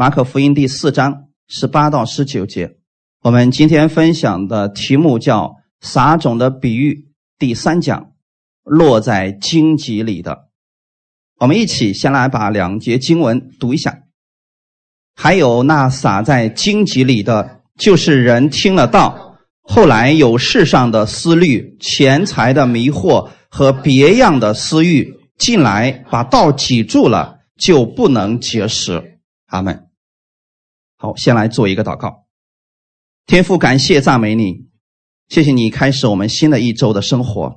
马可福音第四章十八到十九节。我们今天分享的题目叫“撒种的比喻”，第三讲，落在荆棘里的。我们一起先来把两节经文读一下。还有那撒在荆棘里的，就是人听了道，后来有世上的思虑、钱财的迷惑和别样的私欲进来，把道挤住了，就不能结实。阿门。好，先来做一个祷告。天父，感谢赞美你，谢谢你开始我们新的一周的生活。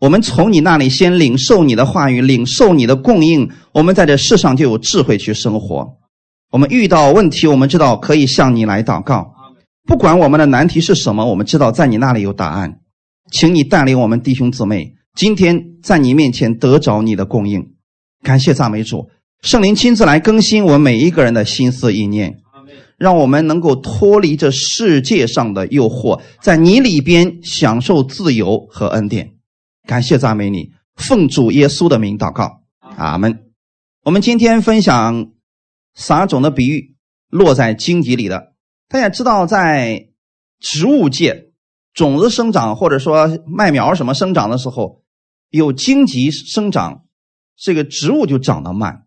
我们从你那里先领受你的话语，领受你的供应，我们在这世上就有智慧去生活。我们遇到问题，我们知道可以向你来祷告。不管我们的难题是什么，我们知道在你那里有答案。请你带领我们弟兄姊妹，今天在你面前得着你的供应。感谢赞美主，圣灵亲自来更新我们每一个人的心思意念，让我们能够脱离这世界上的诱惑，在你里边享受自由和恩典。感谢赞美你，奉主耶稣的名祷告，阿门。我们今天分享撒种的比喻，落在荆棘里的。大家知道，在植物界，种子生长或者说麦苗什么生长的时候，有荆棘生长，这个植物就长得慢。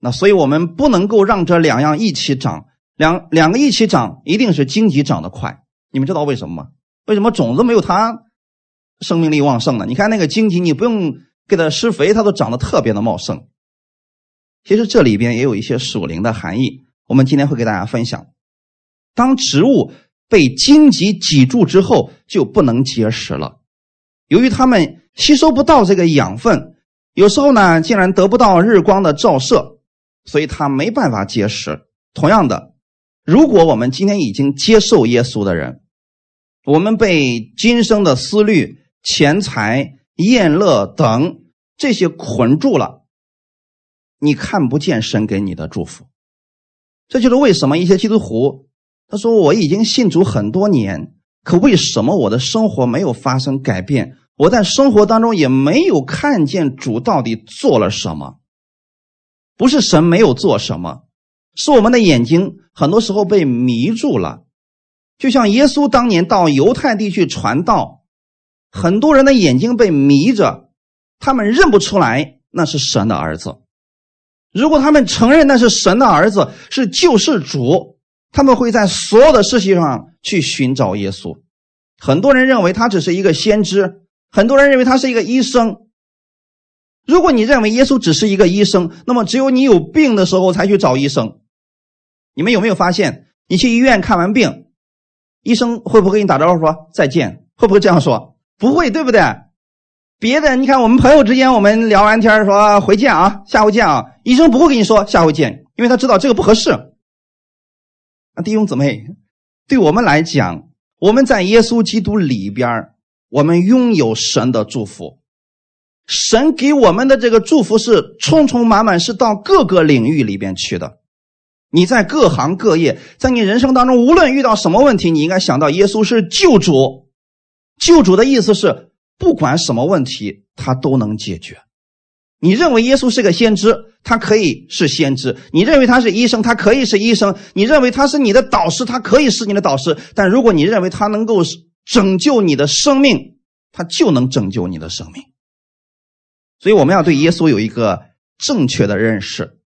那所以我们不能够让这两样一起长，两两个一起长，一定是荆棘长得快。你们知道为什么吗？为什么种子没有它？生命力旺盛呢，你看那个荆棘，你不用给它施肥，它都长得特别的茂盛。其实这里边也有一些属灵的含义，我们今天会给大家分享。当植物被荆棘挤住之后，就不能结实了。由于它们吸收不到这个养分，有时候呢，竟然得不到日光的照射，所以它没办法结实。同样的，如果我们今天已经接受耶稣的人，我们被今生的思虑。钱财、宴乐等这些捆住了，你看不见神给你的祝福。这就是为什么一些基督徒他说：“我已经信主很多年，可为什么我的生活没有发生改变？我在生活当中也没有看见主到底做了什么？不是神没有做什么，是我们的眼睛很多时候被迷住了。就像耶稣当年到犹太地去传道。”很多人的眼睛被迷着，他们认不出来那是神的儿子。如果他们承认那是神的儿子，是救世主，他们会在所有的事情上去寻找耶稣。很多人认为他只是一个先知，很多人认为他是一个医生。如果你认为耶稣只是一个医生，那么只有你有病的时候才去找医生。你们有没有发现，你去医院看完病，医生会不会给你打招呼说再见？会不会这样说？不会，对不对？别的，你看我们朋友之间，我们聊完天说回见啊，下回见啊。医生不会跟你说下回见，因为他知道这个不合适。啊，弟兄姊妹，对我们来讲，我们在耶稣基督里边，我们拥有神的祝福。神给我们的这个祝福是充充满满，是到各个领域里边去的。你在各行各业，在你人生当中，无论遇到什么问题，你应该想到耶稣是救主。救主的意思是，不管什么问题，他都能解决。你认为耶稣是个先知，他可以是先知；你认为他是医生，他可以是医生；你认为他是你的导师，他可以是你的导师。但如果你认为他能够拯救你的生命，他就能拯救你的生命。所以我们要对耶稣有一个正确的认识。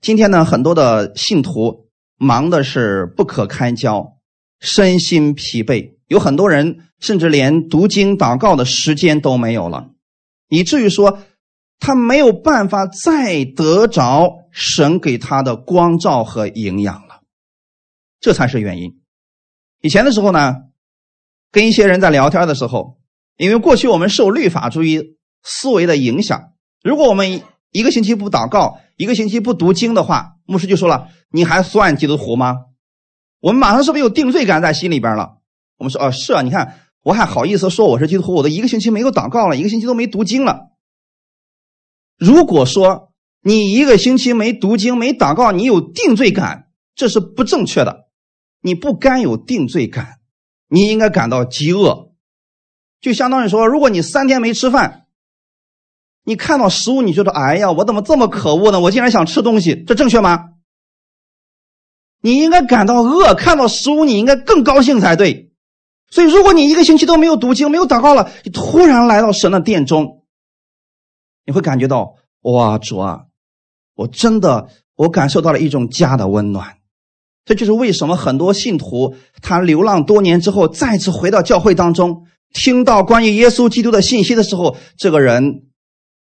今天呢，很多的信徒忙的是不可开交，身心疲惫。有很多人甚至连读经祷告的时间都没有了，以至于说他没有办法再得着神给他的光照和营养了，这才是原因。以前的时候呢，跟一些人在聊天的时候，因为过去我们受律法主义思维的影响，如果我们一个星期不祷告，一个星期不读经的话，牧师就说了：“你还算基督徒吗？”我们马上是不是有定罪感在心里边了？我们说哦，是啊，你看我还好意思说我是基督徒，我都一个星期没有祷告了，一个星期都没读经了。如果说你一个星期没读经、没祷告，你有定罪感，这是不正确的。你不该有定罪感，你应该感到饥饿。就相当于说，如果你三天没吃饭，你看到食物，你觉得哎呀，我怎么这么可恶呢？我竟然想吃东西，这正确吗？你应该感到饿，看到食物你应该更高兴才对。所以，如果你一个星期都没有读经、没有祷告了，你突然来到神的殿中，你会感觉到哇，主啊，我真的我感受到了一种家的温暖。这就是为什么很多信徒他流浪多年之后再次回到教会当中，听到关于耶稣基督的信息的时候，这个人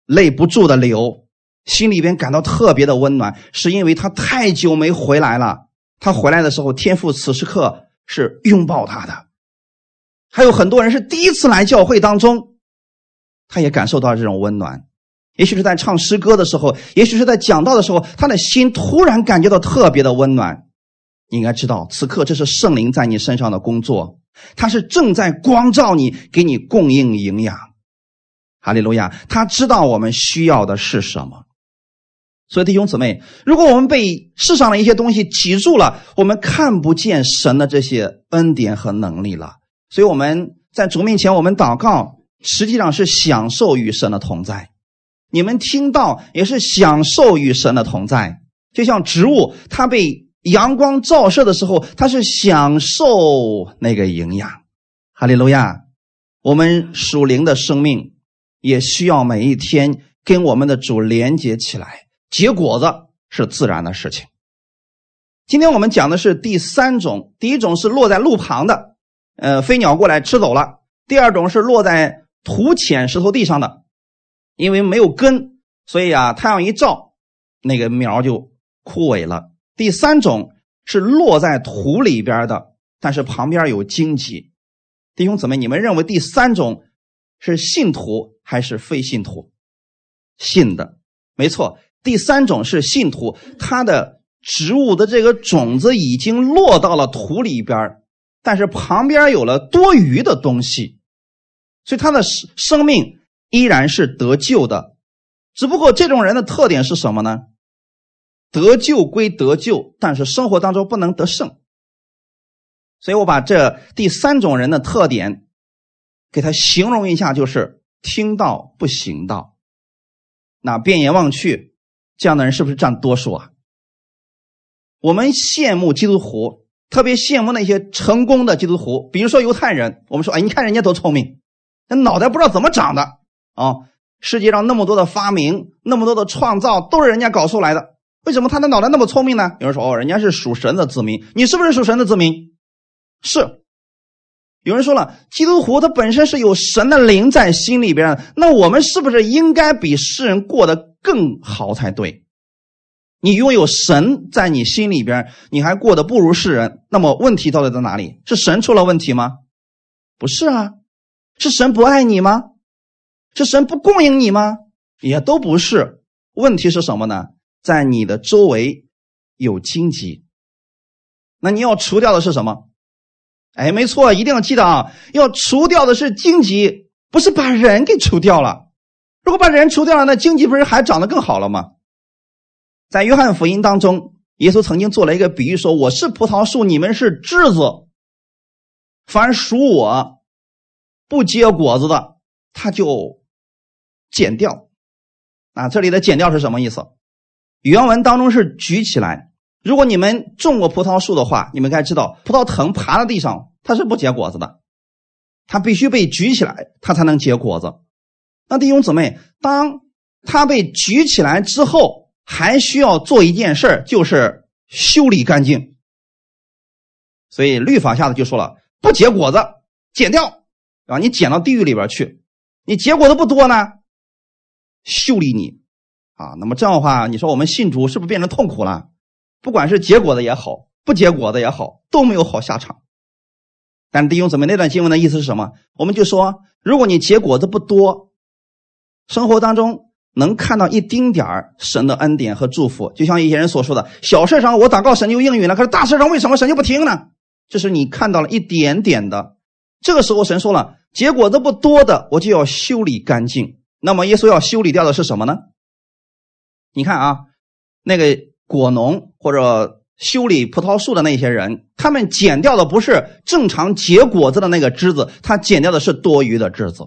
泪不住的流，心里边感到特别的温暖，是因为他太久没回来了。他回来的时候，天父此时刻是拥抱他的。还有很多人是第一次来教会当中，他也感受到这种温暖。也许是在唱诗歌的时候，也许是在讲道的时候，他的心突然感觉到特别的温暖。你应该知道，此刻这是圣灵在你身上的工作，他是正在光照你，给你供应营养。哈利路亚！他知道我们需要的是什么。所以弟兄姊妹，如果我们被世上的一些东西挤住了，我们看不见神的这些恩典和能力了。所以我们在主面前，我们祷告，实际上是享受与神的同在。你们听到也是享受与神的同在，就像植物，它被阳光照射的时候，它是享受那个营养。哈利路亚！我们属灵的生命也需要每一天跟我们的主连接起来。结果子是自然的事情。今天我们讲的是第三种，第一种是落在路旁的，呃，飞鸟过来吃走了；第二种是落在土浅石头地上的，因为没有根，所以啊，太阳一照，那个苗就枯萎了；第三种是落在土里边的，但是旁边有荆棘。弟兄姊妹，你们认为第三种是信徒还是非信徒？信的，没错。第三种是信徒，他的植物的这个种子已经落到了土里边但是旁边有了多余的东西，所以他的生生命依然是得救的。只不过这种人的特点是什么呢？得救归得救，但是生活当中不能得胜。所以我把这第三种人的特点给他形容一下，就是听到不行道，那变眼望去。这样的人是不是占多数啊？我们羡慕基督徒，特别羡慕那些成功的基督徒，比如说犹太人。我们说，哎，你看人家多聪明，那脑袋不知道怎么长的啊！世界上那么多的发明，那么多的创造，都是人家搞出来的。为什么他的脑袋那么聪明呢？有人说，哦，人家是属神的子民。你是不是属神的子民？是。有人说了，基督徒他本身是有神的灵在心里边，那我们是不是应该比世人过得？更好才对，你拥有神在你心里边，你还过得不如世人，那么问题到底在哪里？是神出了问题吗？不是啊，是神不爱你吗？是神不供应你吗？也都不是。问题是什么呢？在你的周围有荆棘，那你要除掉的是什么？哎，没错，一定要记得啊，要除掉的是荆棘，不是把人给除掉了。如果把人除掉了，那荆棘不是还长得更好了吗？在约翰福音当中，耶稣曾经做了一个比喻，说：“我是葡萄树，你们是枝子。凡属我不结果子的，他就剪掉。”啊，这里的“剪掉”是什么意思？原文当中是举起来。如果你们种过葡萄树的话，你们该知道，葡萄藤爬在地上，它是不结果子的，它必须被举起来，它才能结果子。那弟兄姊妹，当它被举起来之后，还需要做一件事就是修理干净。所以律法下的就说了，不结果子，剪掉，啊，你剪到地狱里边去。你结果子不多呢，修理你，啊，那么这样的话，你说我们信主是不是变成痛苦了？不管是结果的也好，不结果的也好，都没有好下场。但弟兄姊妹，那段经文的意思是什么？我们就说，如果你结果子不多。生活当中能看到一丁点儿神的恩典和祝福，就像一些人所说的：“小事上我祷告神就应允了，可是大事上为什么神就不听呢？”这是你看到了一点点的。这个时候神说了：“结果子不多的，我就要修理干净。”那么耶稣要修理掉的是什么呢？你看啊，那个果农或者修理葡萄树的那些人，他们剪掉的不是正常结果子的那个枝子，他剪掉的是多余的枝子，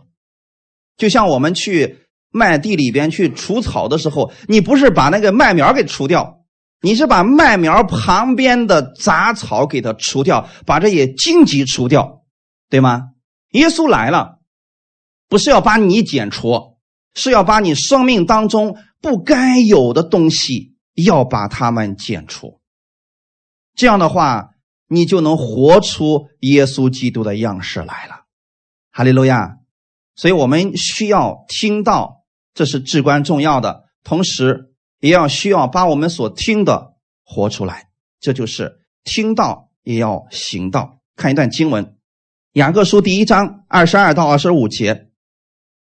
就像我们去。麦地里边去除草的时候，你不是把那个麦苗给除掉，你是把麦苗旁边的杂草给它除掉，把这些荆棘除掉，对吗？耶稣来了，不是要把你剪除，是要把你生命当中不该有的东西，要把它们剪除。这样的话，你就能活出耶稣基督的样式来了。哈利路亚！所以我们需要听到，这是至关重要的。同时，也要需要把我们所听的活出来，这就是听到也要行道。看一段经文，《雅各书》第一章二十二到二十五节：“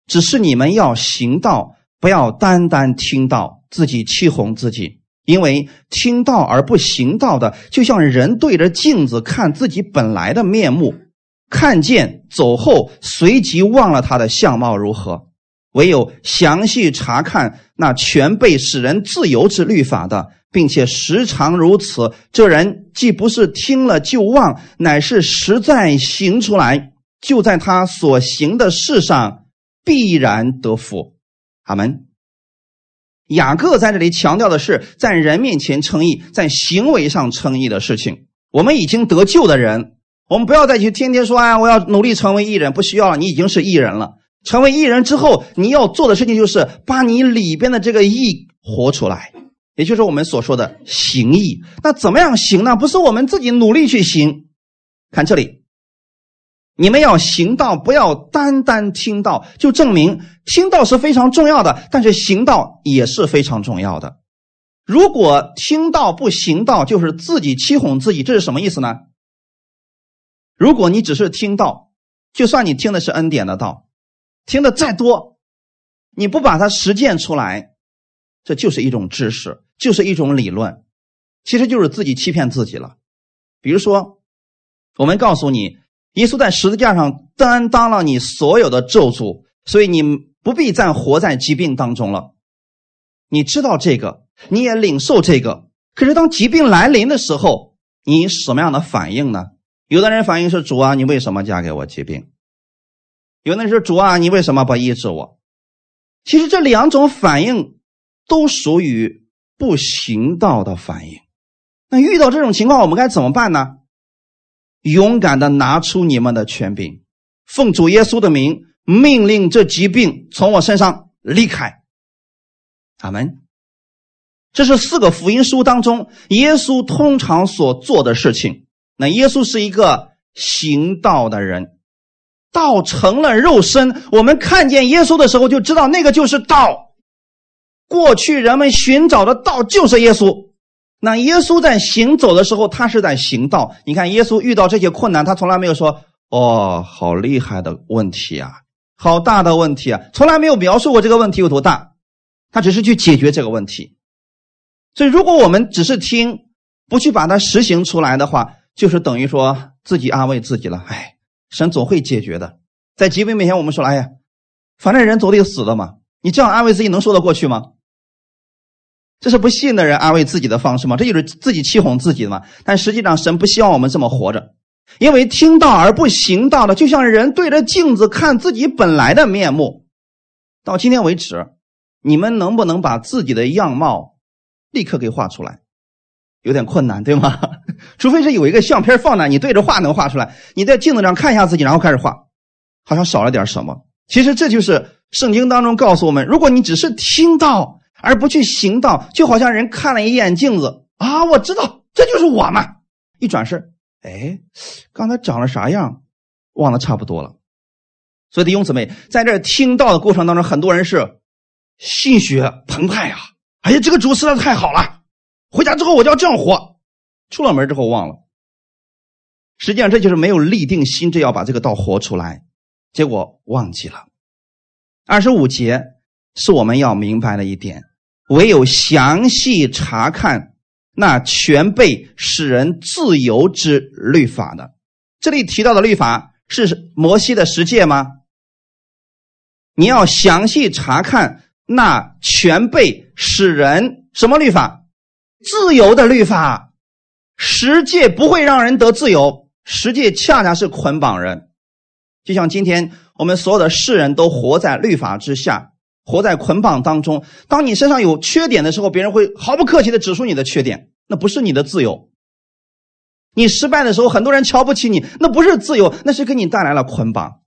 只是你们要行道，不要单单听到，自己欺哄自己。因为听到而不行道的，就像人对着镜子看自己本来的面目，看见走后，随即忘了他的相貌如何。”唯有详细查看那全被使人自由之律法的，并且时常如此，这人既不是听了就忘，乃是实在行出来，就在他所行的事上必然得福。阿门。雅各在这里强调的是，在人面前称义，在行为上称义的事情。我们已经得救的人，我们不要再去天天说啊，我要努力成为艺人，不需要了，你已经是艺人了。成为艺人之后，你要做的事情就是把你里边的这个义活出来，也就是我们所说的行义。那怎么样行呢？不是我们自己努力去行。看这里，你们要行道，不要单单听到，就证明听到是非常重要的，但是行道也是非常重要的。如果听到不行道，就是自己欺哄自己，这是什么意思呢？如果你只是听到，就算你听的是恩典的道。听的再多，你不把它实践出来，这就是一种知识，就是一种理论，其实就是自己欺骗自己了。比如说，我们告诉你，耶稣在十字架上担当了你所有的咒诅，所以你不必再活在疾病当中了。你知道这个，你也领受这个，可是当疾病来临的时候，你什么样的反应呢？有的人反应是：主啊，你为什么嫁给我疾病？有的人说：“主啊，你为什么不医治我？”其实这两种反应都属于不行道的反应。那遇到这种情况，我们该怎么办呢？勇敢的拿出你们的权柄，奉主耶稣的名，命令这疾病从我身上离开。阿门。这是四个福音书当中耶稣通常所做的事情。那耶稣是一个行道的人。道成了肉身，我们看见耶稣的时候就知道那个就是道。过去人们寻找的道就是耶稣。那耶稣在行走的时候，他是在行道。你看，耶稣遇到这些困难，他从来没有说：“哦，好厉害的问题啊，好大的问题啊！”从来没有描述过这个问题有多大。他只是去解决这个问题。所以，如果我们只是听，不去把它实行出来的话，就是等于说自己安慰自己了。哎。神总会解决的，在疾病面前，我们说：“哎呀，反正人总得死的嘛。”你这样安慰自己，能说得过去吗？这是不信的人安慰自己的方式吗？这就是自己欺哄自己的嘛。但实际上，神不希望我们这么活着，因为听到而不行道的，就像人对着镜子看自己本来的面目。到今天为止，你们能不能把自己的样貌立刻给画出来？有点困难，对吗？除非是有一个相片放那，你对着画能画出来。你在镜子上看一下自己，然后开始画，好像少了点什么。其实这就是圣经当中告诉我们：如果你只是听到而不去行道，就好像人看了一眼镜子啊，我知道这就是我嘛。一转身，哎，刚才长了啥样，忘得差不多了。所以弟兄姊妹，在这听到的过程当中，很多人是心血澎湃啊！哎呀，这个主实在太好了，回家之后我就要这样活。出了门之后忘了，实际上这就是没有立定心志要把这个道活出来，结果忘记了。二十五节是我们要明白的一点，唯有详细查看那全被使人自由之律法的。这里提到的律法是摩西的十诫吗？你要详细查看那全被使人什么律法？自由的律法。十诫不会让人得自由，十诫恰恰是捆绑人。就像今天我们所有的世人都活在律法之下，活在捆绑当中。当你身上有缺点的时候，别人会毫不客气的指出你的缺点，那不是你的自由。你失败的时候，很多人瞧不起你，那不是自由，那是给你带来了捆绑。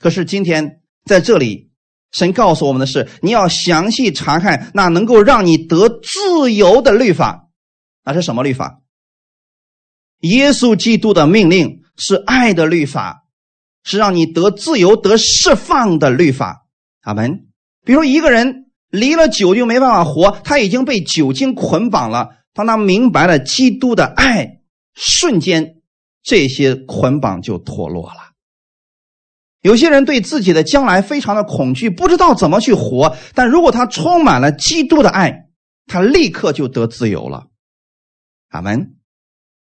可是今天在这里，神告诉我们的是，你要详细查看那能够让你得自由的律法，那是什么律法？耶稣基督的命令是爱的律法，是让你得自由、得释放的律法。阿门。比如一个人离了酒就没办法活，他已经被酒精捆绑了。当他明白了基督的爱。瞬间，这些捆绑就脱落了。有些人对自己的将来非常的恐惧，不知道怎么去活。但如果他充满了基督的爱，他立刻就得自由了。阿门。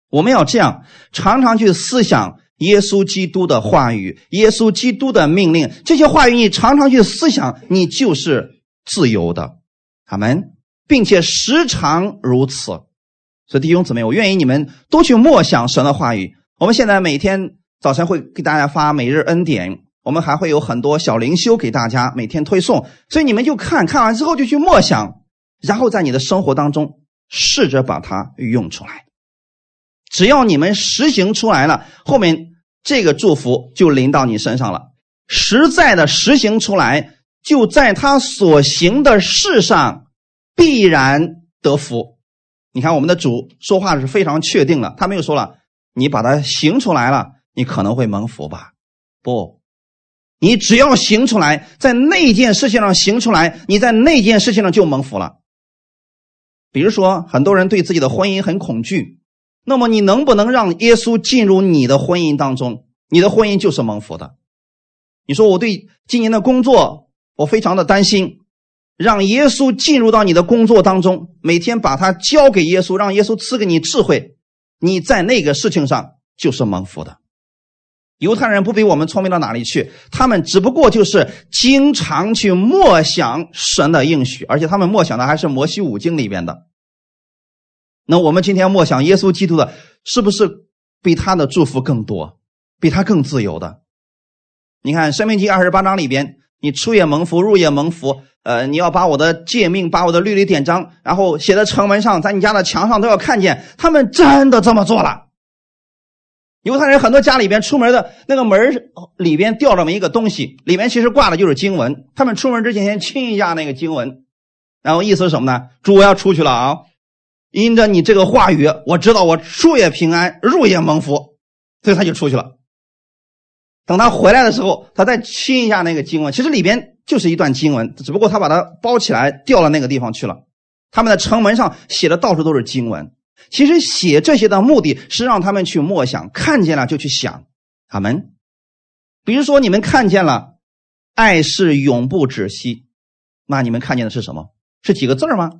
我们要这样常常去思想耶稣基督的话语，耶稣基督的命令。这些话语你常常去思想，你就是自由的。阿门，并且时常如此。所以弟兄姊妹，我愿意你们都去默想神的话语。我们现在每天早晨会给大家发每日恩典，我们还会有很多小灵修给大家每天推送。所以你们就看看完之后就去默想，然后在你的生活当中试着把它用出来。只要你们实行出来了，后面这个祝福就临到你身上了。实在的实行出来，就在他所行的事上必然得福。你看，我们的主说话是非常确定的，他没有说了，你把它行出来了，你可能会蒙福吧？不，你只要行出来，在那件事情上行出来，你在那件事情上就蒙福了。比如说，很多人对自己的婚姻很恐惧，那么你能不能让耶稣进入你的婚姻当中？你的婚姻就是蒙福的。你说我对今年的工作，我非常的担心。让耶稣进入到你的工作当中，每天把它交给耶稣，让耶稣赐给你智慧，你在那个事情上就是蒙福的。犹太人不比我们聪明到哪里去，他们只不过就是经常去默想神的应许，而且他们默想的还是摩西五经里边的。那我们今天默想耶稣基督的，是不是比他的祝福更多，比他更自由的？你看《生命记》二十八章里边，你出也蒙福，入也蒙福。呃，你要把我的诫命、把我的律例典章，然后写在城门上，在你家的墙上都要看见。他们真的这么做了。犹太人很多家里边出门的那个门里边吊着么一个东西，里面其实挂的就是经文。他们出门之前先亲一下那个经文，然后意思是什么呢？主我要出去了啊！因着你这个话语，我知道我出也平安，入也蒙福，所以他就出去了。等他回来的时候，他再亲一下那个经文，其实里边。就是一段经文，只不过他把它包起来，掉到那个地方去了。他们的城门上写的到处都是经文。其实写这些的目的是让他们去默想，看见了就去想。阿门。比如说，你们看见了“爱是永不止息”，那你们看见的是什么？是几个字吗？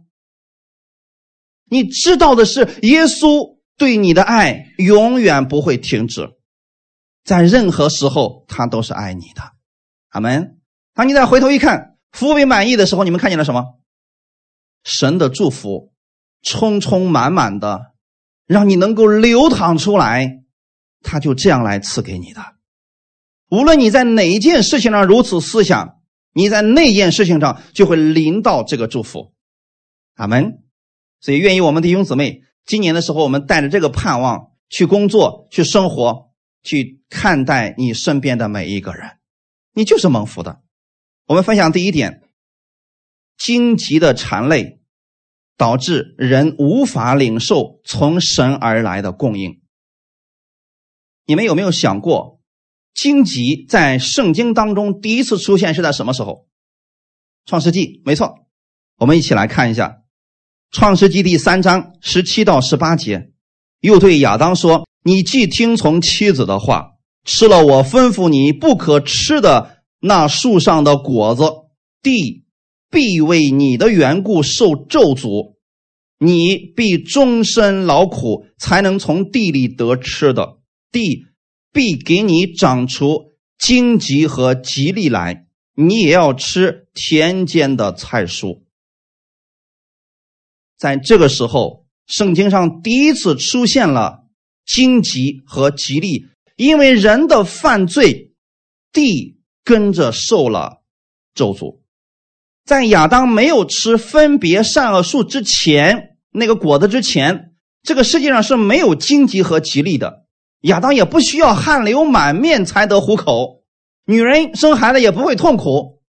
你知道的是，耶稣对你的爱永远不会停止，在任何时候他都是爱你的。阿门。当你再回头一看，服务满意的时候，你们看见了什么？神的祝福，充充满满的，让你能够流淌出来，他就这样来赐给你的。无论你在哪一件事情上如此思想，你在那件事情上就会临到这个祝福。阿门。所以，愿意我们弟兄姊妹，今年的时候，我们带着这个盼望去工作、去生活、去看待你身边的每一个人，你就是蒙福的。我们分享第一点，荆棘的缠累导致人无法领受从神而来的供应。你们有没有想过，荆棘在圣经当中第一次出现是在什么时候？创世纪，没错。我们一起来看一下，创世纪第三章十七到十八节，又对亚当说：“你既听从妻子的话，吃了我吩咐你不可吃的。”那树上的果子，地必为你的缘故受咒诅，你必终身劳苦，才能从地里得吃的。地必给你长出荆棘和吉利来，你也要吃田间的菜蔬。在这个时候，圣经上第一次出现了荆棘和吉利，因为人的犯罪，地。跟着受了咒诅，在亚当没有吃分别善恶树之前，那个果子之前，这个世界上是没有荆棘和吉利的。亚当也不需要汗流满面才得糊口，女人生孩子也不会痛苦。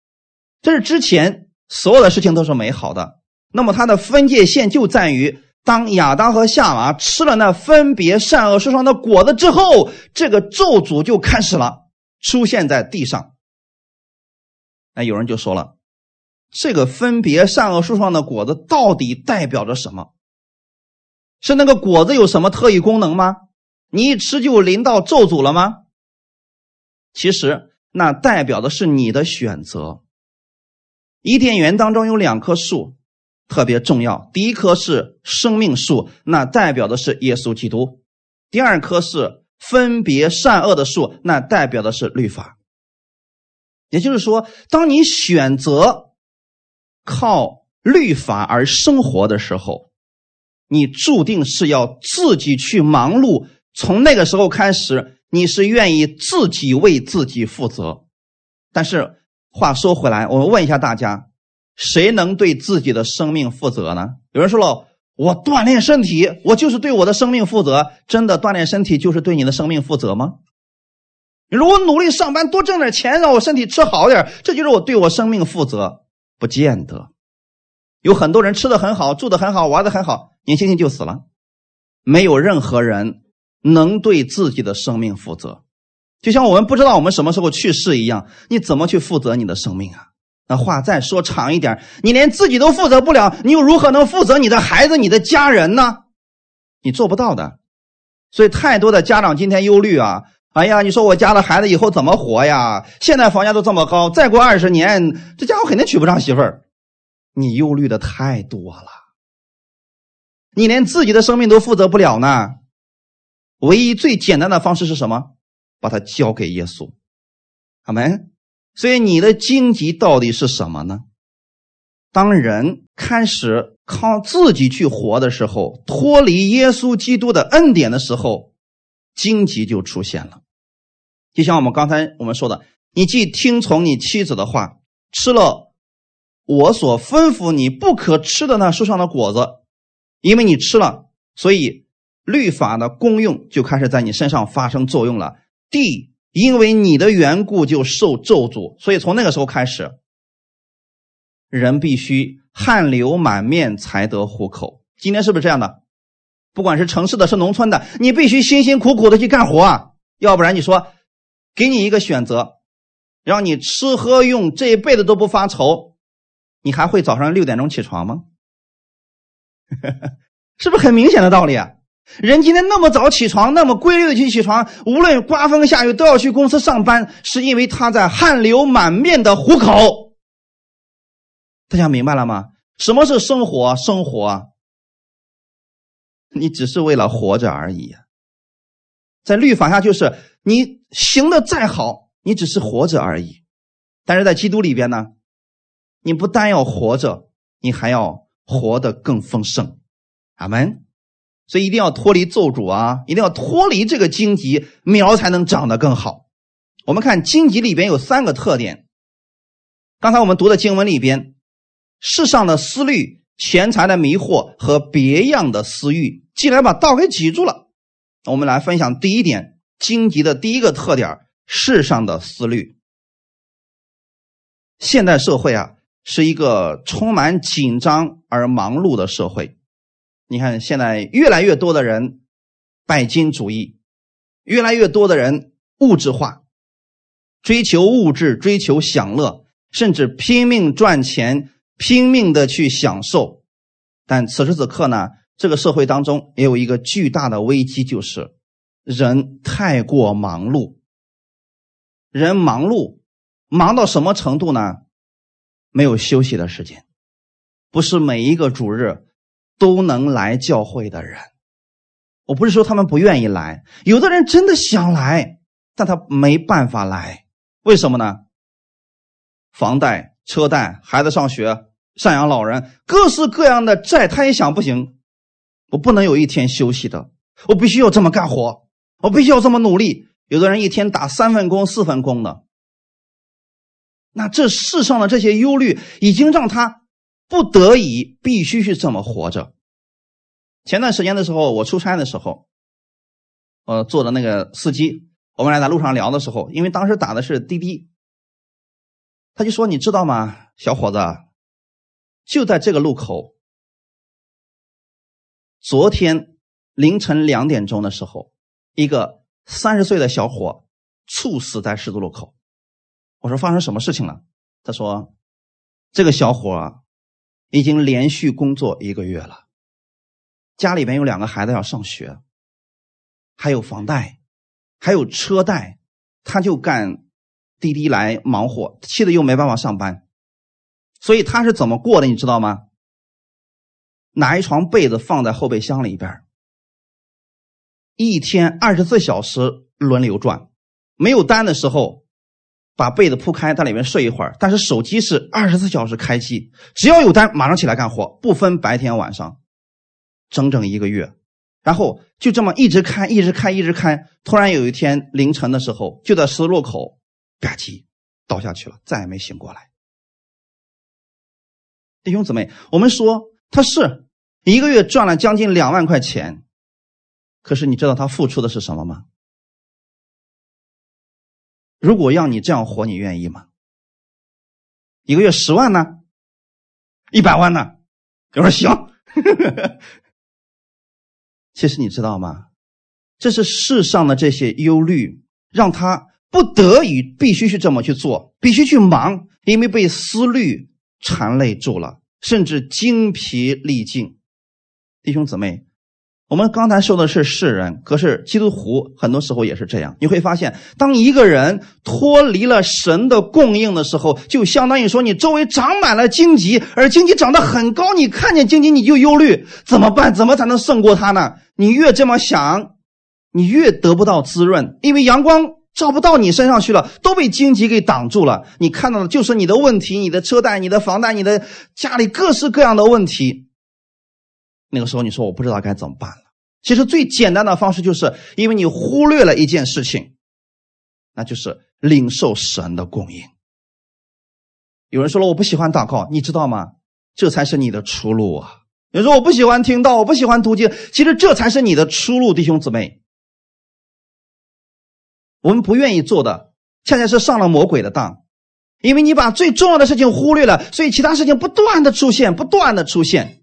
这是之前所有的事情都是美好的。那么它的分界线就在于，当亚当和夏娃吃了那分别善恶树上的果子之后，这个咒诅就开始了，出现在地上。那有人就说了。这个分别善恶树上的果子到底代表着什么？是那个果子有什么特异功能吗？你一吃就临到咒诅了吗？其实那代表的是你的选择。伊甸园当中有两棵树特别重要，第一棵是生命树，那代表的是耶稣基督；第二棵是分别善恶的树，那代表的是律法。也就是说，当你选择。靠律法而生活的时候，你注定是要自己去忙碌。从那个时候开始，你是愿意自己为自己负责。但是话说回来，我们问一下大家：谁能对自己的生命负责呢？有人说了：“我锻炼身体，我就是对我的生命负责。”真的锻炼身体就是对你的生命负责吗？你说我努力上班，多挣点钱，让我身体吃好点，这就是我对我生命负责。不见得，有很多人吃的很好，住的很好，玩的很好，年轻轻就死了。没有任何人能对自己的生命负责，就像我们不知道我们什么时候去世一样。你怎么去负责你的生命啊？那话再说长一点，你连自己都负责不了，你又如何能负责你的孩子、你的家人呢？你做不到的。所以，太多的家长今天忧虑啊。哎呀，你说我家的孩子以后怎么活呀？现在房价都这么高，再过二十年，这家伙肯定娶不上媳妇儿。你忧虑的太多了，你连自己的生命都负责不了呢。唯一最简单的方式是什么？把它交给耶稣，阿门。所以你的荆棘到底是什么呢？当人开始靠自己去活的时候，脱离耶稣基督的恩典的时候，荆棘就出现了。就像我们刚才我们说的，你既听从你妻子的话，吃了我所吩咐你不可吃的那树上的果子，因为你吃了，所以律法的功用就开始在你身上发生作用了。地因为你的缘故就受咒诅，所以从那个时候开始，人必须汗流满面才得糊口。今天是不是这样的？不管是城市的，是农村的，你必须辛辛苦苦的去干活啊，要不然你说。给你一个选择，让你吃喝用这一辈子都不发愁，你还会早上六点钟起床吗？是不是很明显的道理啊？人今天那么早起床，那么规律的去起床，无论刮风下雨都要去公司上班，是因为他在汗流满面的糊口。大家明白了吗？什么是生活？生活，你只是为了活着而已。在律法下，就是你行的再好，你只是活着而已；但是在基督里边呢，你不但要活着，你还要活得更丰盛。阿门。所以一定要脱离咒诅啊，一定要脱离这个荆棘，苗才能长得更好。我们看荆棘里边有三个特点。刚才我们读的经文里边，世上的思虑、钱财的迷惑和别样的私欲，竟然把道给挤住了。我们来分享第一点，荆棘的第一个特点：世上的思虑。现代社会啊，是一个充满紧张而忙碌的社会。你看，现在越来越多的人拜金主义，越来越多的人物质化，追求物质，追求享乐，甚至拼命赚钱，拼命的去享受。但此时此刻呢？这个社会当中也有一个巨大的危机，就是人太过忙碌。人忙碌，忙到什么程度呢？没有休息的时间。不是每一个主日都能来教会的人。我不是说他们不愿意来，有的人真的想来，但他没办法来。为什么呢？房贷、车贷、孩子上学、赡养老人，各式各样的债，他也想不行。我不能有一天休息的，我必须要这么干活，我必须要这么努力。有的人一天打三份工、四份工的，那这世上的这些忧虑，已经让他不得已必须去这么活着。前段时间的时候，我出差的时候，呃，坐的那个司机，我们俩在路上聊的时候，因为当时打的是滴滴，他就说：“你知道吗，小伙子，就在这个路口，昨天凌晨两点钟的时候，一个三十岁的小伙猝死在十字路口。”我说：“发生什么事情了？”他说：“这个小伙已经连续工作一个月了。”家里边有两个孩子要上学，还有房贷，还有车贷，他就干滴滴来忙活，气的又没办法上班，所以他是怎么过的，你知道吗？拿一床被子放在后备箱里边，一天二十四小时轮流转，没有单的时候，把被子铺开在里面睡一会儿，但是手机是二十四小时开机，只要有单马上起来干活，不分白天晚上。整整一个月，然后就这么一直开，一直开，一直开。突然有一天凌晨的时候，就在十字路口吧唧倒下去了，再也没醒过来。弟兄姊妹，我们说他是一个月赚了将近两万块钱，可是你知道他付出的是什么吗？如果让你这样活，你愿意吗？一个月十万呢？一百万呢？我说行。其实你知道吗？这是世上的这些忧虑，让他不得已必须去这么去做，必须去忙，因为被思虑缠累住了，甚至精疲力尽。弟兄姊妹。我们刚才说的是世人，可是基督徒很多时候也是这样。你会发现，当一个人脱离了神的供应的时候，就相当于说你周围长满了荆棘，而荆棘长得很高，你看见荆棘你就忧虑，怎么办？怎么才能胜过它呢？你越这么想，你越得不到滋润，因为阳光照不到你身上去了，都被荆棘给挡住了。你看到的就是你的问题，你的车贷、你的房贷、你的家里各式各样的问题。那个时候你说我不知道该怎么办了。其实最简单的方式就是因为你忽略了一件事情，那就是领受神的供应。有人说了我不喜欢祷告，你知道吗？这才是你的出路啊！有人说我不喜欢听到，我不喜欢读经，其实这才是你的出路，弟兄姊妹。我们不愿意做的，恰恰是上了魔鬼的当，因为你把最重要的事情忽略了，所以其他事情不断的出现，不断的出现。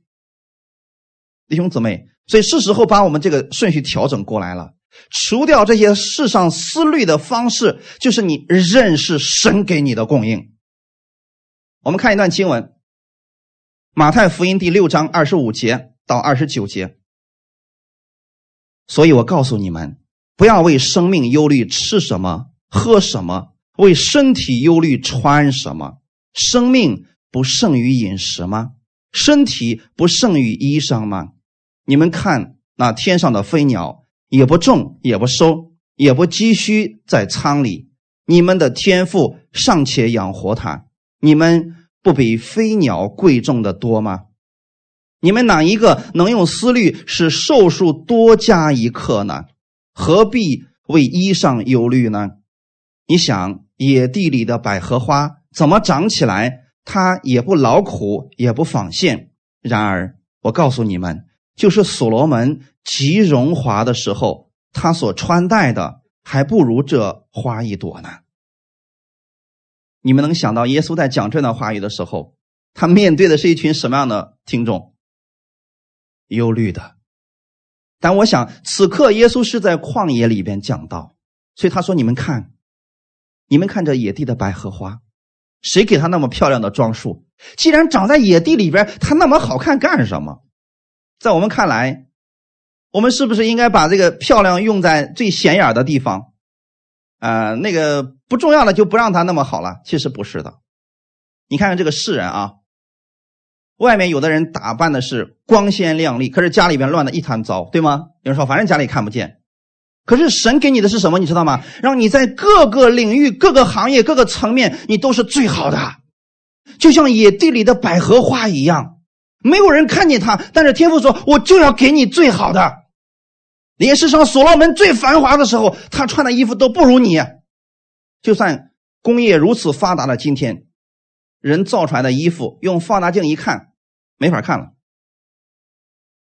弟兄姊妹，所以是时候把我们这个顺序调整过来了，除掉这些世上思虑的方式，就是你认识神给你的供应。我们看一段经文，《马太福音》第六章二十五节到二十九节。所以我告诉你们，不要为生命忧虑吃什么、喝什么；为身体忧虑穿什么。生命不胜于饮食吗？身体不胜于衣裳吗？你们看那天上的飞鸟，也不种，也不收，也不积蓄在仓里，你们的天赋尚且养活它，你们不比飞鸟贵重的多吗？你们哪一个能用思虑使寿数多加一刻呢？何必为衣裳忧虑呢？你想野地里的百合花怎么长起来？它也不劳苦，也不纺线。然而我告诉你们。就是所罗门极荣华的时候，他所穿戴的还不如这花一朵呢。你们能想到耶稣在讲这段话语的时候，他面对的是一群什么样的听众？忧虑的。但我想，此刻耶稣是在旷野里边讲道，所以他说：“你们看，你们看这野地的百合花，谁给他那么漂亮的装束？既然长在野地里边，它那么好看干什么？”在我们看来，我们是不是应该把这个漂亮用在最显眼的地方？呃，那个不重要的就不让它那么好了。其实不是的。你看看这个世人啊，外面有的人打扮的是光鲜亮丽，可是家里边乱的一团糟，对吗？有人说反正家里看不见。可是神给你的是什么？你知道吗？让你在各个领域、各个行业、各个层面，你都是最好的，就像野地里的百合花一样。没有人看见他，但是天父说：“我就要给你最好的。”连世上所罗门最繁华的时候，他穿的衣服都不如你。就算工业如此发达的今天，人造出来的衣服用放大镜一看，没法看了。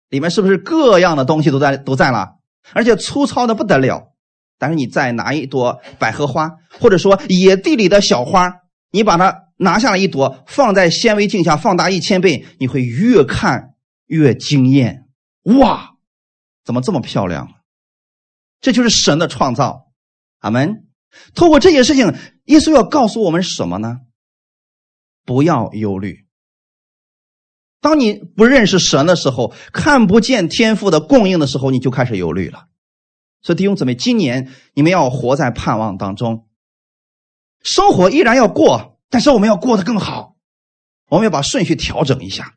里面是不是各样的东西都在都在了？而且粗糙的不得了。但是你再拿一朵百合花，或者说野地里的小花，你把它拿下来一朵，放在显微镜下放大一千倍，你会越看越惊艳。哇，怎么这么漂亮？这就是神的创造。阿门。通过这件事情，耶稣要告诉我们什么呢？不要忧虑。当你不认识神的时候，看不见天赋的供应的时候，你就开始忧虑了。所以弟兄姊妹，今年你们要活在盼望当中，生活依然要过，但是我们要过得更好。我们要把顺序调整一下。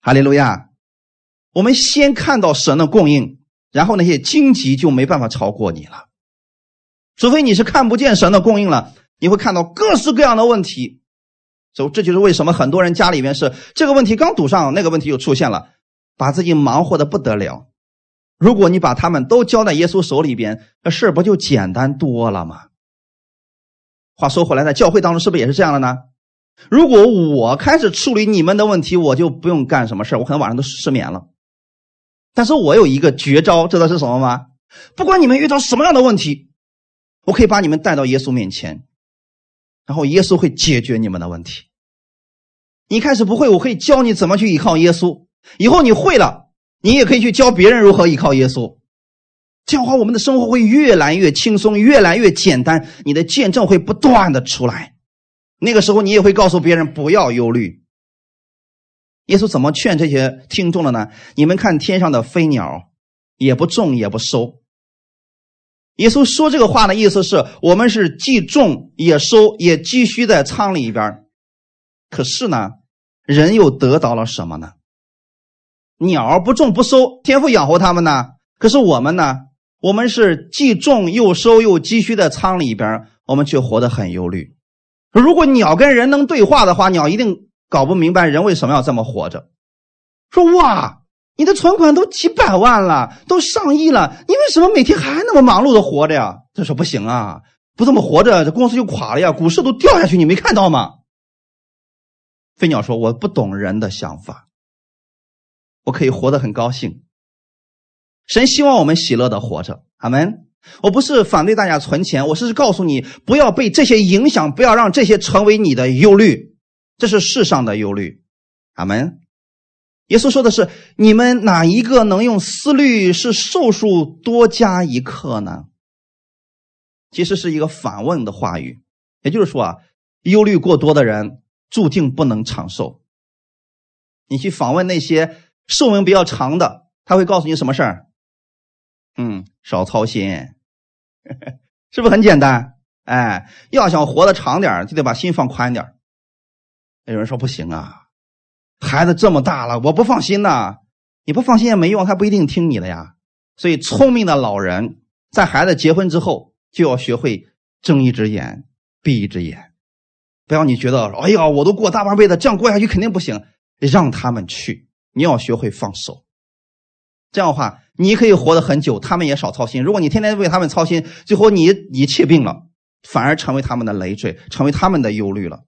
哈利路亚！我们先看到神的供应，然后那些荆棘就没办法超过你了。除非你是看不见神的供应了，你会看到各式各样的问题。所以这就是为什么很多人家里面是这个问题刚堵上，那个问题又出现了，把自己忙活的不得了。如果你把他们都交在耶稣手里边，这事不就简单多了吗？话说回来，在教会当中是不是也是这样的呢？如果我开始处理你们的问题，我就不用干什么事我可能晚上都失眠了。但是我有一个绝招，知道是什么吗？不管你们遇到什么样的问题，我可以把你们带到耶稣面前。然后耶稣会解决你们的问题。你一开始不会，我可以教你怎么去依靠耶稣。以后你会了，你也可以去教别人如何依靠耶稣。这样的话，我们的生活会越来越轻松，越来越简单。你的见证会不断的出来。那个时候，你也会告诉别人不要忧虑。耶稣怎么劝这些听众的呢？你们看天上的飞鸟，也不种也不收。耶稣说这个话的意思是我们是既种也收，也积蓄在仓里边可是呢，人又得到了什么呢？鸟不种不收，天赋养活他们呢。可是我们呢？我们是既种又收，又积蓄的仓里边我们却活得很忧虑。如果鸟跟人能对话的话，鸟一定搞不明白人为什么要这么活着。说哇。你的存款都几百万了，都上亿了，你为什么每天还那么忙碌的活着呀？他说不行啊，不这么活着，这公司就垮了呀，股市都掉下去，你没看到吗？飞鸟说：“我不懂人的想法，我可以活得很高兴。神希望我们喜乐的活着，阿门。我不是反对大家存钱，我是告诉你不要被这些影响，不要让这些成为你的忧虑，这是世上的忧虑，阿门。”耶稣说的是：“你们哪一个能用思虑是寿数多加一刻呢？”其实是一个反问的话语，也就是说啊，忧虑过多的人注定不能长寿。你去访问那些寿命比较长的，他会告诉你什么事儿？嗯，少操心，是不是很简单？哎，要想活得长点就得把心放宽点有人说不行啊。孩子这么大了，我不放心呐。你不放心也没用，他不一定听你的呀。所以，聪明的老人在孩子结婚之后就要学会睁一只眼闭一只眼，不要你觉得，哎呀，我都过大半辈子，这样过下去肯定不行。让他们去，你要学会放手。这样的话，你可以活得很久，他们也少操心。如果你天天为他们操心，最后你你气病了，反而成为他们的累赘，成为他们的忧虑了。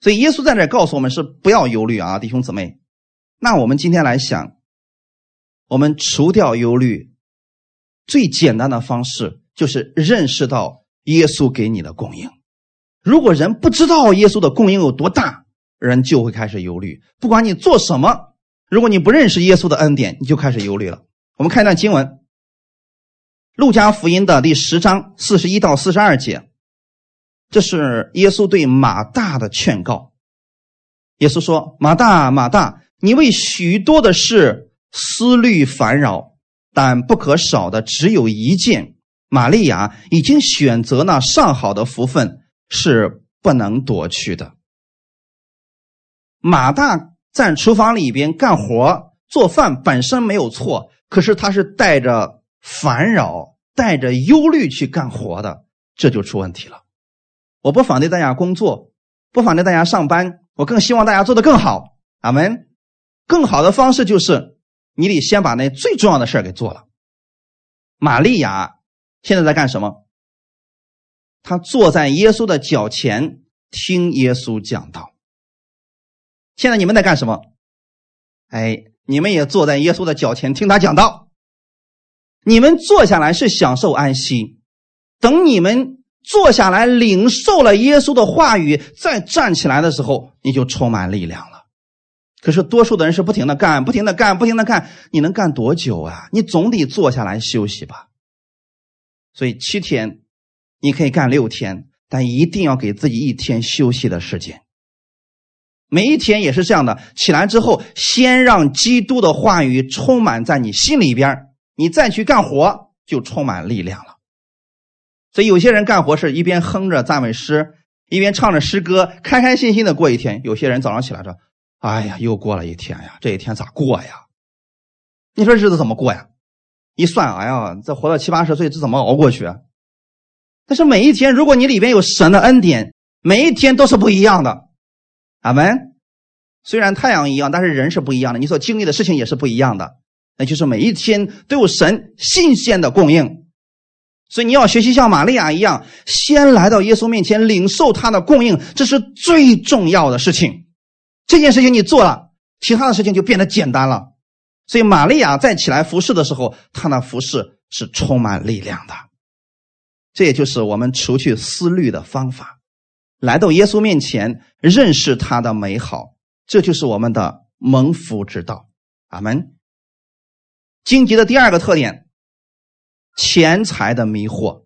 所以耶稣在这告诉我们是不要忧虑啊，弟兄姊妹。那我们今天来想，我们除掉忧虑最简单的方式就是认识到耶稣给你的供应。如果人不知道耶稣的供应有多大，人就会开始忧虑。不管你做什么，如果你不认识耶稣的恩典，你就开始忧虑了。我们看一段经文，《路加福音》的第十章四十一到四十二节。这是耶稣对马大的劝告。耶稣说：“马大，马大，你为许多的事思虑烦扰，但不可少的只有一件。玛利亚已经选择那上好的福分，是不能夺去的。马大在厨房里边干活做饭本身没有错，可是他是带着烦扰、带着忧虑去干活的，这就出问题了。”我不反对大家工作，不反对大家上班，我更希望大家做得更好。阿门。更好的方式就是，你得先把那最重要的事给做了。玛利亚现在在干什么？他坐在耶稣的脚前听耶稣讲道。现在你们在干什么？哎，你们也坐在耶稣的脚前听他讲道。你们坐下来是享受安息，等你们坐下来领受了耶稣的话语，再站起来的时候，你就充满力量了。可是多数的人是不停的干，不停的干，不停的干，你能干多久啊？你总得坐下来休息吧。所以七天，你可以干六天，但一定要给自己一天休息的时间。每一天也是这样的，起来之后，先让基督的话语充满在你心里边你再去干活，就充满力量了。所以有些人干活是一边哼着赞美诗，一边唱着诗歌，开开心心的过一天。有些人早上起来说。哎呀，又过了一天呀！这一天咋过呀？你说日子怎么过呀？一算，哎呀，这活到七八十岁，这怎么熬过去？但是每一天，如果你里边有神的恩典，每一天都是不一样的。阿门。虽然太阳一样，但是人是不一样的，你所经历的事情也是不一样的。那就是每一天都有神新鲜的供应。所以你要学习像玛利亚一样，先来到耶稣面前领受他的供应，这是最重要的事情。这件事情你做了，其他的事情就变得简单了。所以玛利亚再起来服侍的时候，她那服侍是充满力量的。这也就是我们除去思虑的方法，来到耶稣面前认识他的美好，这就是我们的蒙福之道。阿门。荆棘的第二个特点，钱财的迷惑。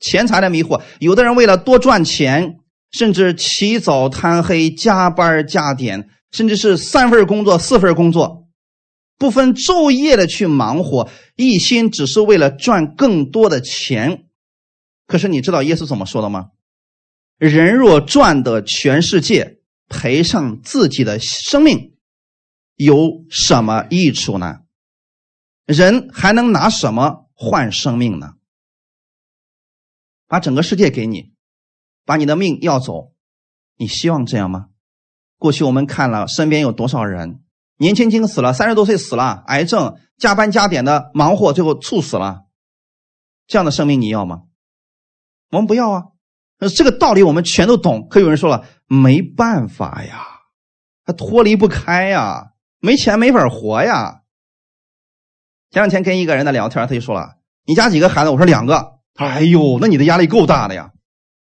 钱财的迷惑，有的人为了多赚钱。甚至起早贪黑、加班加点，甚至是三份工作、四份工作，不分昼夜的去忙活，一心只是为了赚更多的钱。可是你知道耶稣怎么说的吗？人若赚得全世界，赔上自己的生命，有什么益处呢？人还能拿什么换生命呢？把整个世界给你。把你的命要走，你希望这样吗？过去我们看了身边有多少人年轻轻死了，三十多岁死了，癌症，加班加点的忙活，最后猝死了。这样的生命你要吗？我们不要啊！那这个道理我们全都懂。可有人说了，没办法呀，他脱离不开呀，没钱没法活呀。前两天跟一个人在聊天，他就说了：“你家几个孩子？”我说：“两个。”他说：“哎呦，那你的压力够大的呀。”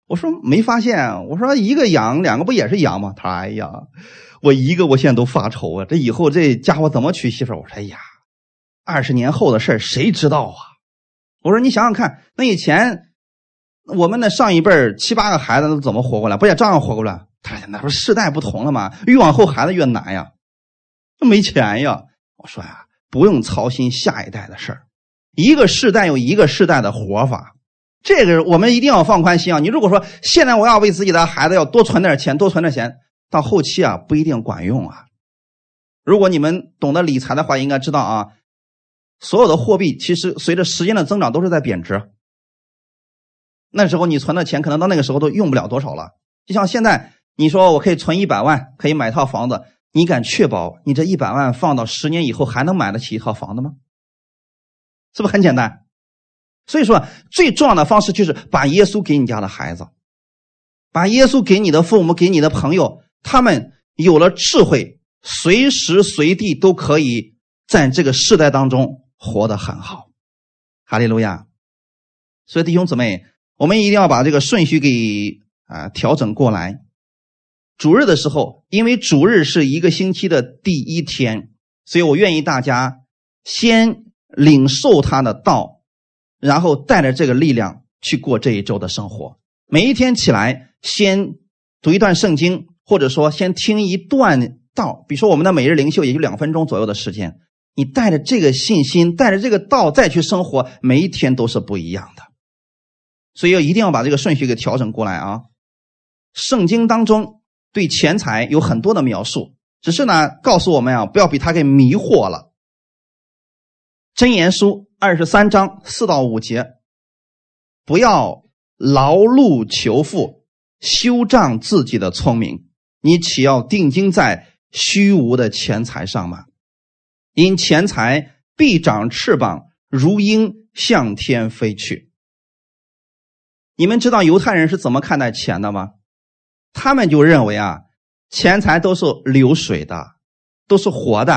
我说没发现，我说一个养两个不也是养吗？他哎呀，我一个我现在都发愁啊，这以后这家伙怎么娶媳妇？我说哎呀，二十年后的事谁知道啊？我说你想想看，那以前我们的上一辈七八个孩子都怎么活过来？不也照样活过来？他说那不是世代不同了吗？越往后孩子越难呀，没钱呀。我说呀，不用操心下一代的事儿，一个世代有一个世代的活法。这个我们一定要放宽心啊！你如果说现在我要为自己的孩子要多存点钱，多存点钱，到后期啊不一定管用啊。如果你们懂得理财的话，应该知道啊，所有的货币其实随着时间的增长都是在贬值。那时候你存的钱可能到那个时候都用不了多少了。就像现在你说我可以存一百万，可以买套房子，你敢确保你这一百万放到十年以后还能买得起一套房子吗？是不是很简单？所以说，最重要的方式就是把耶稣给你家的孩子，把耶稣给你的父母、给你的朋友，他们有了智慧，随时随地都可以在这个世代当中活得很好。哈利路亚！所以弟兄姊妹，我们一定要把这个顺序给啊调整过来。主日的时候，因为主日是一个星期的第一天，所以我愿意大家先领受他的道。然后带着这个力量去过这一周的生活。每一天起来，先读一段圣经，或者说先听一段道。比如说，我们的每日灵修也就两分钟左右的时间。你带着这个信心，带着这个道再去生活，每一天都是不一样的。所以要一定要把这个顺序给调整过来啊！圣经当中对钱财有很多的描述，只是呢告诉我们啊，不要被他给迷惑了。真言书。二十三章四到五节，不要劳碌求富，修仗自己的聪明。你岂要定睛在虚无的钱财上吗？因钱财必长翅膀，如鹰向天飞去。你们知道犹太人是怎么看待钱的吗？他们就认为啊，钱财都是流水的，都是活的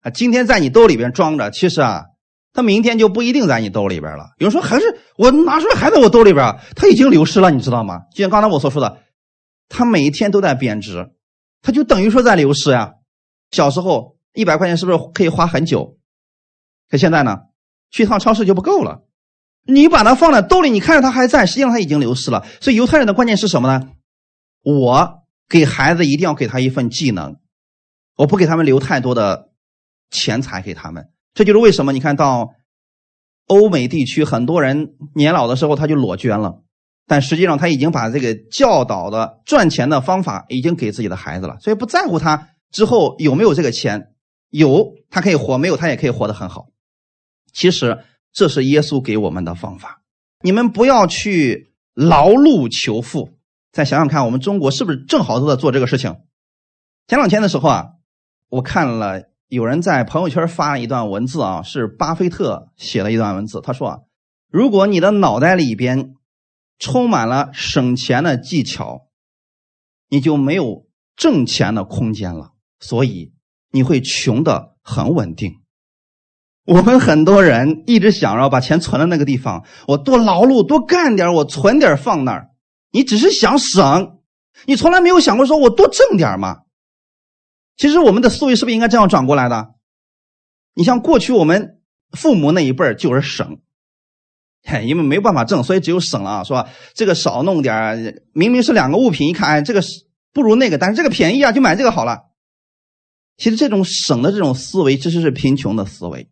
啊。今天在你兜里边装着，其实啊，他明天就不一定在你兜里边了。有人说，还是我拿出来还在我兜里边，它已经流失了，你知道吗？就像刚才我所说的，它每一天都在贬值，它就等于说在流失呀。小时候一百块钱是不是可以花很久？可现在呢，去一趟超市就不够了。你把它放在兜里，你看着它还在，实际上它已经流失了。所以犹太人的观念是什么呢？我给孩子一定要给他一份技能，我不给他们留太多的钱财给他们。这就是为什么你看到欧美地区很多人年老的时候他就裸捐了，但实际上他已经把这个教导的赚钱的方法已经给自己的孩子了，所以不在乎他之后有没有这个钱，有他可以活，没有他也可以活得很好。其实。这是耶稣给我们的方法，你们不要去劳碌求富。再想想看，我们中国是不是正好都在做这个事情？前两天的时候啊，我看了有人在朋友圈发了一段文字啊，是巴菲特写的一段文字。他说啊，如果你的脑袋里边充满了省钱的技巧，你就没有挣钱的空间了，所以你会穷的很稳定。我们很多人一直想着把钱存在那个地方，我多劳碌多干点，我存点放那儿。你只是想省，你从来没有想过说我多挣点吗？其实我们的思维是不是应该这样转过来的？你像过去我们父母那一辈就是省，嘿，因为没办法挣，所以只有省了啊，说这个少弄点明明是两个物品，一看哎，这个不如那个，但是这个便宜啊，就买这个好了。其实这种省的这种思维，其实是贫穷的思维。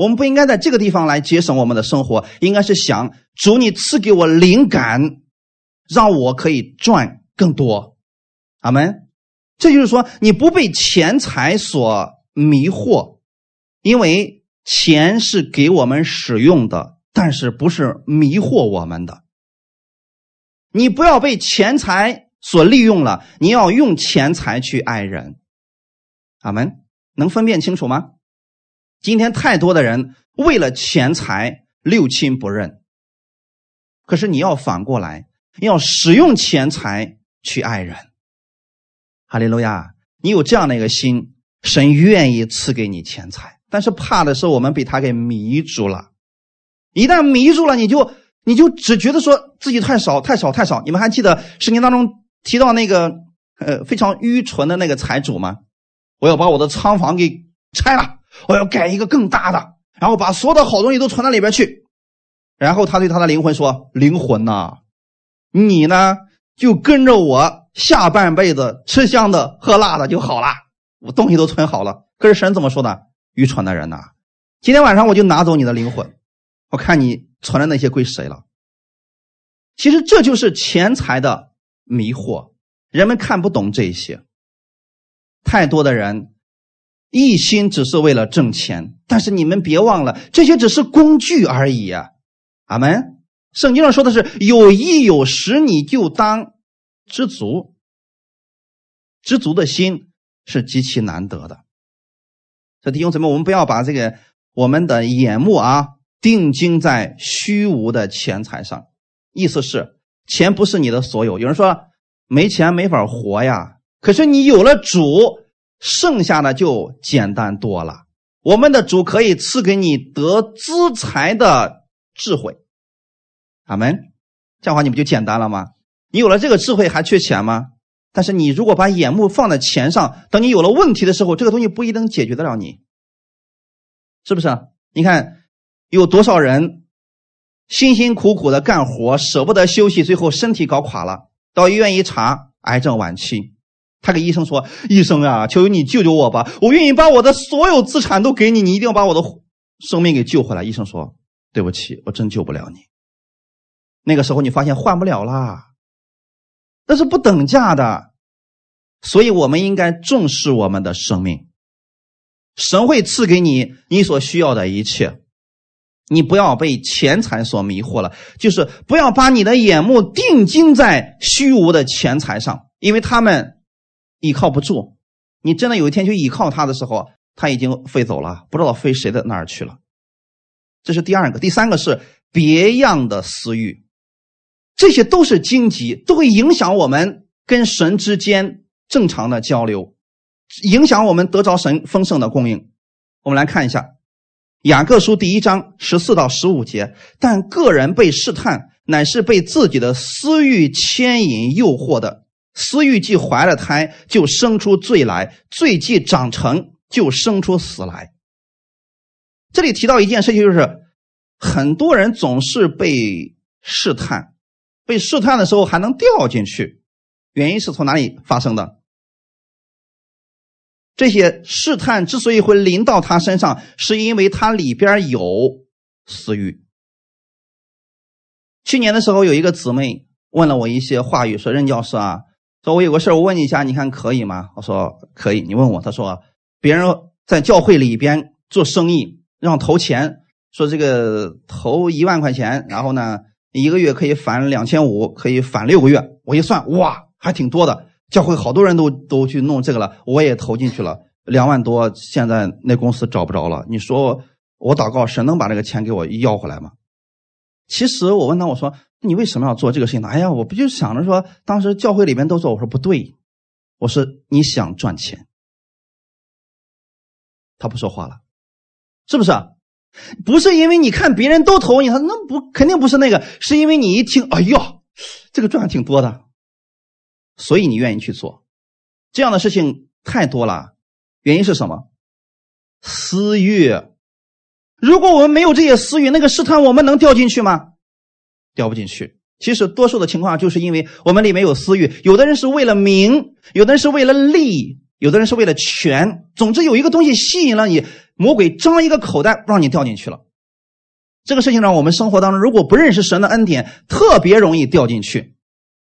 我们不应该在这个地方来节省我们的生活，应该是想主你赐给我灵感，让我可以赚更多。阿门。这就是说，你不被钱财所迷惑，因为钱是给我们使用的，但是不是迷惑我们的。你不要被钱财所利用了，你要用钱财去爱人。阿门。能分辨清楚吗？今天太多的人为了钱财六亲不认，可是你要反过来，要使用钱财去爱人。哈利路亚！你有这样的一个心，神愿意赐给你钱财，但是怕的是我们被他给迷住了。一旦迷住了，你就你就只觉得说自己太少太少太少。你们还记得圣经当中提到那个呃非常愚蠢的那个财主吗？我要把我的仓房给拆了。我要盖一个更大的，然后把所有的好东西都存到里边去。然后他对他的灵魂说：“灵魂呐，你呢就跟着我下半辈子吃香的喝辣的就好了。我东西都存好了。可是神怎么说呢？愚蠢的人呐！今天晚上我就拿走你的灵魂，我看你存的那些归谁了。其实这就是钱财的迷惑，人们看不懂这些。太多的人。”一心只是为了挣钱，但是你们别忘了，这些只是工具而已啊！阿门。圣经上说的是有衣有食，你就当知足。知足的心是极其难得的。这弟兄姊妹，我们不要把这个我们的眼目啊定睛在虚无的钱财上。意思是，钱不是你的所有。有人说没钱没法活呀，可是你有了主。剩下的就简单多了。我们的主可以赐给你得资财的智慧，阿门。这样话你不就简单了吗？你有了这个智慧还缺钱吗？但是你如果把眼目放在钱上，等你有了问题的时候，这个东西不一定解决得了你，是不是？你看有多少人辛辛苦苦的干活，舍不得休息，最后身体搞垮了，到医院一查，癌症晚期。他给医生说：“医生啊，求求你救救我吧！我愿意把我的所有资产都给你，你一定要把我的生命给救回来。”医生说：“对不起，我真救不了你。”那个时候你发现换不了啦，那是不等价的，所以我们应该重视我们的生命。神会赐给你你所需要的一切，你不要被钱财所迷惑了，就是不要把你的眼目定睛在虚无的钱财上，因为他们。依靠不住，你真的有一天去依靠他的时候，他已经飞走了，不知道飞谁的那儿去了。这是第二个，第三个是别样的私欲。这些都是荆棘，都会影响我们跟神之间正常的交流，影响我们得着神丰盛的供应。我们来看一下雅各书第一章十四到十五节。但个人被试探，乃是被自己的私欲牵引诱惑的。私欲既怀了胎，就生出罪来；罪既长成，就生出死来。这里提到一件事情，就是很多人总是被试探，被试探的时候还能掉进去，原因是从哪里发生的？这些试探之所以会临到他身上，是因为他里边有私欲。去年的时候，有一个姊妹问了我一些话语，说：“任教师啊，说我有个事我问你一下，你看可以吗？”我说：“可以。”你问我，他说：“别人在教会里边做生意，让投钱，说这个投一万块钱，然后呢，一个月可以返两千五，可以返六个月。我一算，哇，还挺多的。”教会好多人都都去弄这个了，我也投进去了两万多，现在那公司找不着了。你说我祷告神能把这个钱给我要回来吗？其实我问他，我说你为什么要做这个事情呢？哎呀，我不就想着说当时教会里面都做，我说不对，我说你想赚钱。他不说话了，是不是？不是因为你看别人都投你，他那不肯定不是那个，是因为你一听，哎呦，这个赚的挺多的。所以你愿意去做，这样的事情太多了。原因是什么？私欲。如果我们没有这些私欲，那个试探我们能掉进去吗？掉不进去。其实多数的情况就是因为我们里面有私欲。有的人是为了名，有的人是为了利，有的人是为了权。总之有一个东西吸引了你，魔鬼张一个口袋让你掉进去了。这个事情让我们生活当中如果不认识神的恩典，特别容易掉进去。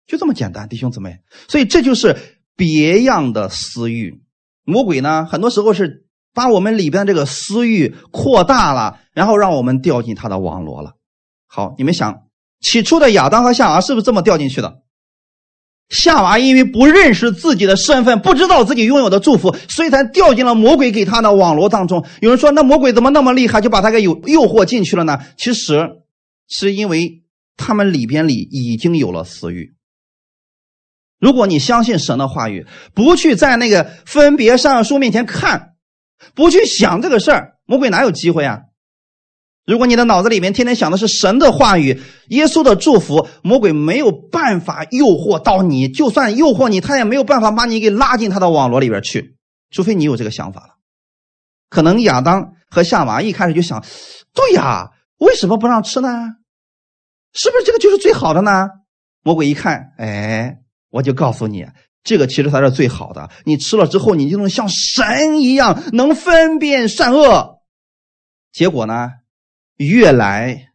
就这么简单，弟兄姊妹，所以这就是别样的私欲。魔鬼呢，很多时候是把我们里边这个私欲扩大了，然后让我们掉进他的网罗了。好，你们想，起初的亚当和夏娃是不是这么掉进去的？夏娃因为不认识自己的身份，不知道自己拥有的祝福，所以才掉进了魔鬼给他的网罗当中。有人说，那魔鬼怎么那么厉害，就把他给诱诱惑进去了呢？其实是因为他们里边里已经有了私欲。如果你相信神的话语，不去在那个分别善书面前看，不去想这个事儿，魔鬼哪有机会啊？如果你的脑子里面天天想的是神的话语、耶稣的祝福，魔鬼没有办法诱惑到你，就算诱惑你，他也没有办法把你给拉进他的网络里边去，除非你有这个想法了。可能亚当和夏娃一开始就想：对呀，为什么不让吃呢？是不是这个就是最好的呢？魔鬼一看，哎。我就告诉你，这个其实才是最好的。你吃了之后，你就能像神一样，能分辨善恶。结果呢，越来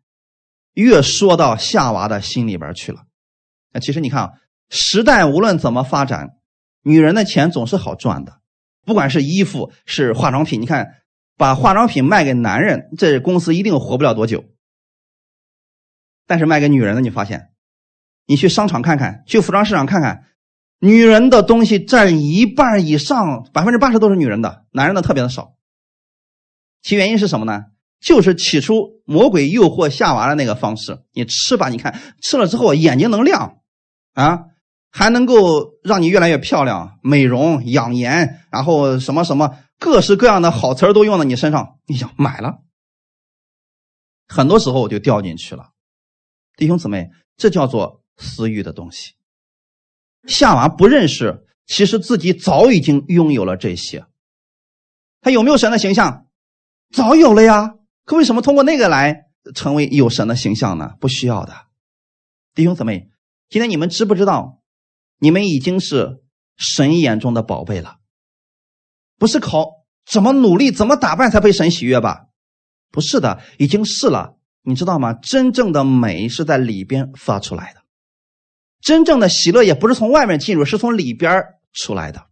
越说到夏娃的心里边去了。那其实你看啊，时代无论怎么发展，女人的钱总是好赚的，不管是衣服是化妆品。你看，把化妆品卖给男人，这公司一定活不了多久。但是卖给女人的，你发现？你去商场看看，去服装市场看看，女人的东西占一半以上，百分之八十都是女人的，男人的特别的少。其原因是什么呢？就是起初魔鬼诱惑夏娃的那个方式。你吃吧，你看吃了之后眼睛能亮，啊，还能够让你越来越漂亮，美容养颜，然后什么什么各式各样的好词儿都用到你身上。你想买了，很多时候我就掉进去了。弟兄姊妹，这叫做。私欲的东西，夏娃不认识，其实自己早已经拥有了这些。他有没有神的形象？早有了呀。可为什么通过那个来成为有神的形象呢？不需要的。弟兄姊妹，今天你们知不知道，你们已经是神眼中的宝贝了？不是靠怎么努力、怎么打扮才被神喜悦吧？不是的，已经是了。你知道吗？真正的美是在里边发出来的。真正的喜乐也不是从外面进入，是从里边出来的。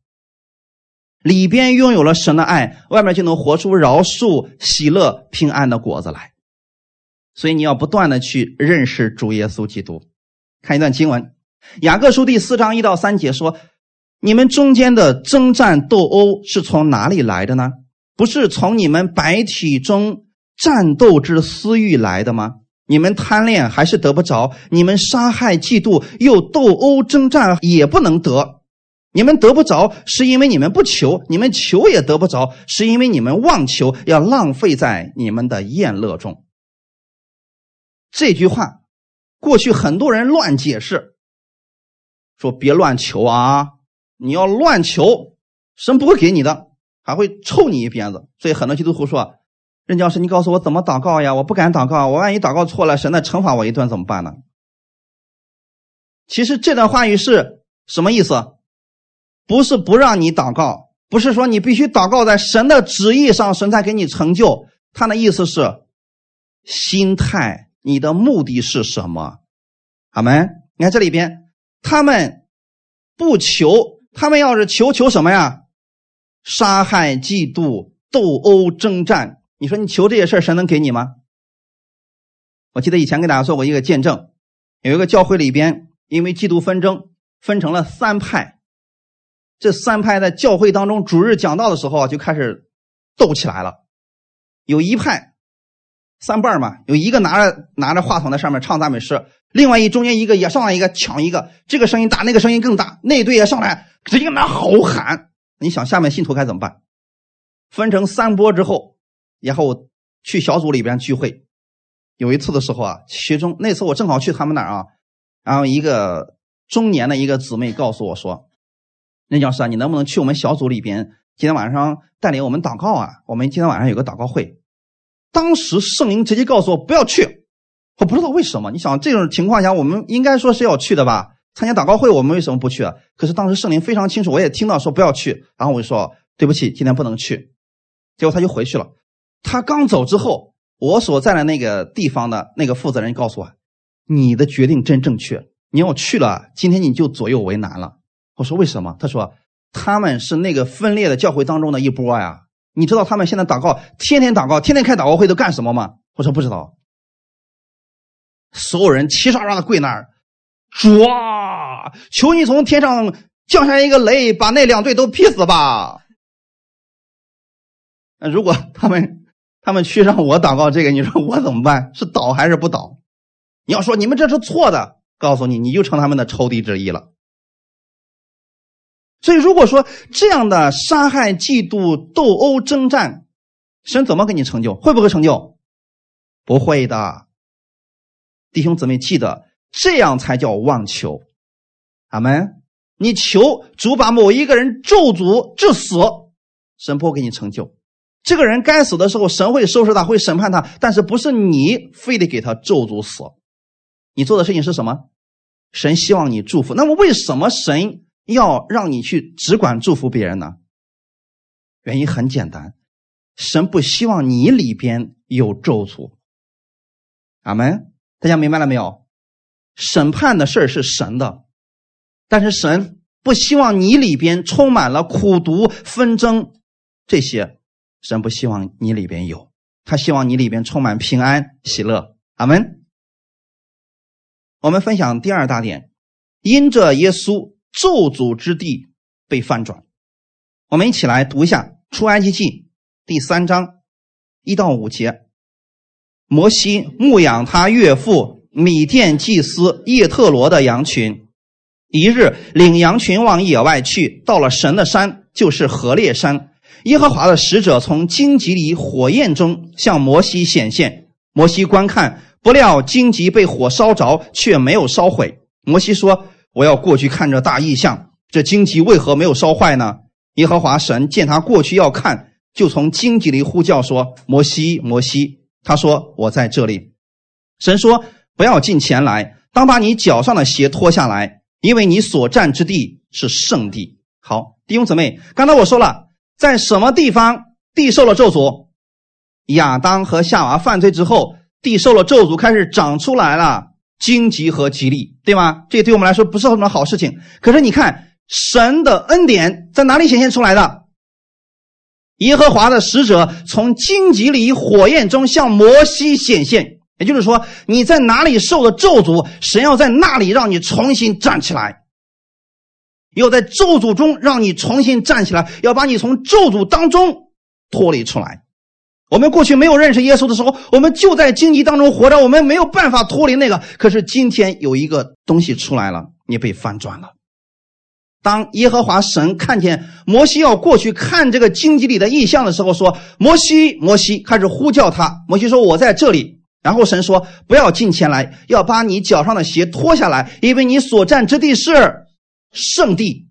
里边拥有了神的爱，外面就能活出饶恕、喜乐、平安的果子来。所以你要不断的去认识主耶稣基督。看一段经文，《雅各书》第四章一到三节说：“你们中间的征战斗殴是从哪里来的呢？不是从你们白体中战斗之私欲来的吗？你们贪恋还是得不着；你们杀害、嫉妒又斗殴、征战也不能得。你们得不着，是因为你们不求；你们求也得不着，是因为你们妄求，要浪费在你们的宴乐中。这句话，过去很多人乱解释，说别乱求啊！你要乱求，神不会给你的，还会抽你一鞭子。所以很多基督徒说：“任教师，你告诉我怎么祷告呀？我不敢祷告，我万一祷告错了，神再惩罚我一顿怎么办呢？”其实这段话语是什么意思？不是不让你祷告，不是说你必须祷告在神的旨意上，神才给你成就。他的意思是，心态，你的目的是什么？阿门。你看这里边，他们不求，他们要是求求什么呀？杀害、嫉妒、斗殴、征战。你说你求这些事神能给你吗？我记得以前给大家做过一个见证，有一个教会里边，因为嫉妒纷争，分成了三派。这三派在教会当中主日讲道的时候啊，就开始斗起来了。有一派三半嘛，有一个拿着拿着话筒在上面唱赞美诗，另外一中间一个也上来一个抢一个，这个声音大，那个声音更大，那队也上来直接拿吼喊。你想下面信徒该怎么办？分成三波之后，然后去小组里边聚会。有一次的时候啊，其中那次我正好去他们那儿啊，然后一个中年的一个姊妹告诉我说。任教师啊，你能不能去我们小组里边？今天晚上带领我们祷告啊！我们今天晚上有个祷告会。当时圣灵直接告诉我不要去，我不知道为什么。你想这种情况下，我们应该说是要去的吧？参加祷告会，我们为什么不去？啊？可是当时圣灵非常清楚，我也听到说不要去，然后我就说对不起，今天不能去。结果他就回去了。他刚走之后，我所在的那个地方的那个负责人告诉我：“你的决定真正确，你要去了，今天你就左右为难了。”我说为什么？他说他们是那个分裂的教会当中的一波呀。你知道他们现在祷告，天天祷告，天天开祷告会都干什么吗？我说不知道。所有人齐刷刷的跪那儿，主啊，求你从天上降下一个雷，把那两队都劈死吧。如果他们他们去让我祷告这个，你说我怎么办？是倒还是不倒？你要说你们这是错的，告诉你，你就成他们的仇敌之一了。所以，如果说这样的杀害、嫉妒、斗殴、征战，神怎么给你成就？会不会成就？不会的。弟兄姊妹，记得这样才叫妄求。阿门。你求主把某一个人咒诅致死，神不会给你成就。这个人该死的时候，神会收拾他，会审判他，但是不是你非得给他咒诅死？你做的事情是什么？神希望你祝福。那么，为什么神？要让你去只管祝福别人呢？原因很简单，神不希望你里边有咒诅。阿门，大家明白了没有？审判的事是神的，但是神不希望你里边充满了苦毒、纷争这些，神不希望你里边有，他希望你里边充满平安、喜乐。阿门。我们分享第二大点，因着耶稣。咒诅之地被翻转，我们一起来读一下《出埃及记》第三章一到五节。摩西牧养他岳父米甸祭司叶特罗的羊群，一日领羊群往野外去，到了神的山，就是何烈山。耶和华的使者从荆棘里火焰中向摩西显现，摩西观看，不料荆棘被火烧着，却没有烧毁。摩西说。我要过去看这大异象，这荆棘为何没有烧坏呢？耶和华神见他过去要看，就从荆棘里呼叫说：“摩西，摩西。”他说：“我在这里。”神说：“不要进前来，当把你脚上的鞋脱下来，因为你所站之地是圣地。”好，弟兄姊妹，刚才我说了，在什么地方地受了咒诅？亚当和夏娃犯罪之后，地受了咒诅，开始长出来了。荆棘和吉利，对吗？这对我们来说不是什么好事情。可是你看，神的恩典在哪里显现出来的？耶和华的使者从荆棘里火焰中向摩西显现，也就是说，你在哪里受的咒诅，神要在那里让你重新站起来，要在咒诅中让你重新站起来，要把你从咒诅当中脱离出来。我们过去没有认识耶稣的时候，我们就在荆棘当中活着，我们没有办法脱离那个。可是今天有一个东西出来了，你被翻转了。当耶和华神看见摩西要过去看这个荆棘里的异象的时候，说：“摩西，摩西！”开始呼叫他。摩西说：“我在这里。”然后神说：“不要进前来，要把你脚上的鞋脱下来，因为你所站之地是圣地。”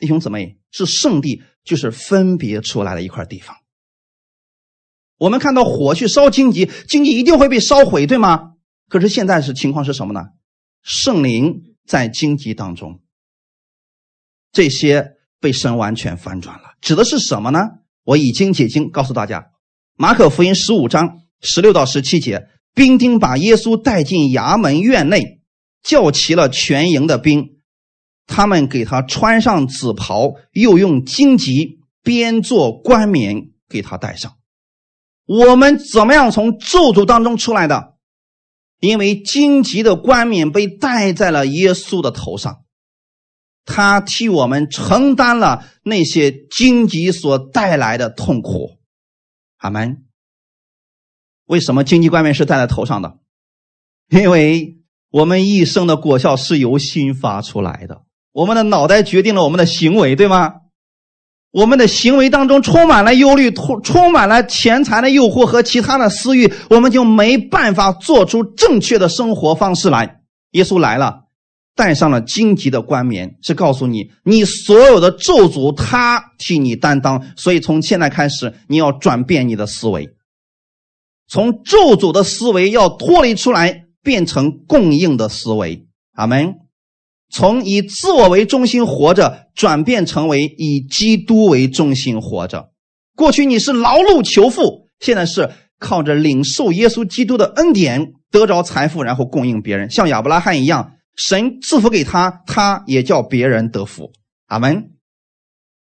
弟兄姊妹，是圣地，就是分别出来的一块地方。我们看到火去烧荆棘，荆棘一定会被烧毁，对吗？可是现在是情况是什么呢？圣灵在荆棘当中。这些被神完全翻转了，指的是什么呢？我已经解经告诉大家，《马可福音》十五章十六到十七节，兵丁把耶稣带进衙门院内，叫齐了全营的兵，他们给他穿上紫袍，又用荆棘编做冠冕给他戴上。我们怎么样从咒诅当中出来的？因为荆棘的冠冕被戴在了耶稣的头上。他替我们承担了那些荆棘所带来的痛苦，阿门。为什么荆棘冠冕是戴在头上的？因为我们一生的果效是由心发出来的，我们的脑袋决定了我们的行为，对吗？我们的行为当中充满了忧虑，充充满了钱财的诱惑和其他的私欲，我们就没办法做出正确的生活方式来。耶稣来了。戴上了荆棘的冠冕，是告诉你，你所有的咒诅，他替你担当。所以从现在开始，你要转变你的思维，从咒诅的思维要脱离出来，变成供应的思维。阿门。从以自我为中心活着，转变成为以基督为中心活着。过去你是劳碌求富，现在是靠着领受耶稣基督的恩典得着财富，然后供应别人，像亚伯拉罕一样。神赐福给他，他也叫别人得福。阿门。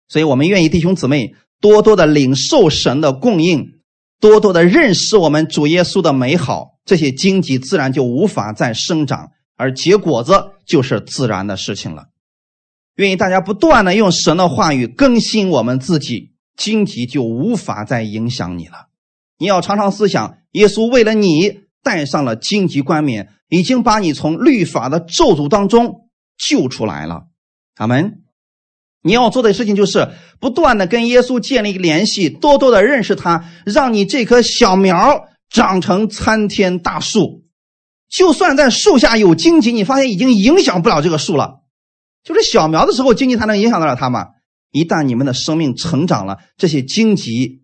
所以，我们愿意弟兄姊妹多多的领受神的供应，多多的认识我们主耶稣的美好，这些荆棘自然就无法再生长，而结果子就是自然的事情了。愿意大家不断的用神的话语更新我们自己，荆棘就无法再影响你了。你要常常思想，耶稣为了你戴上了荆棘冠冕。已经把你从律法的咒诅当中救出来了，阿门。你要做的事情就是不断的跟耶稣建立联系，多多的认识他，让你这棵小苗长成参天大树。就算在树下有荆棘，你发现已经影响不了这个树了。就是小苗的时候，荆棘才能影响得了它吗？一旦你们的生命成长了，这些荆棘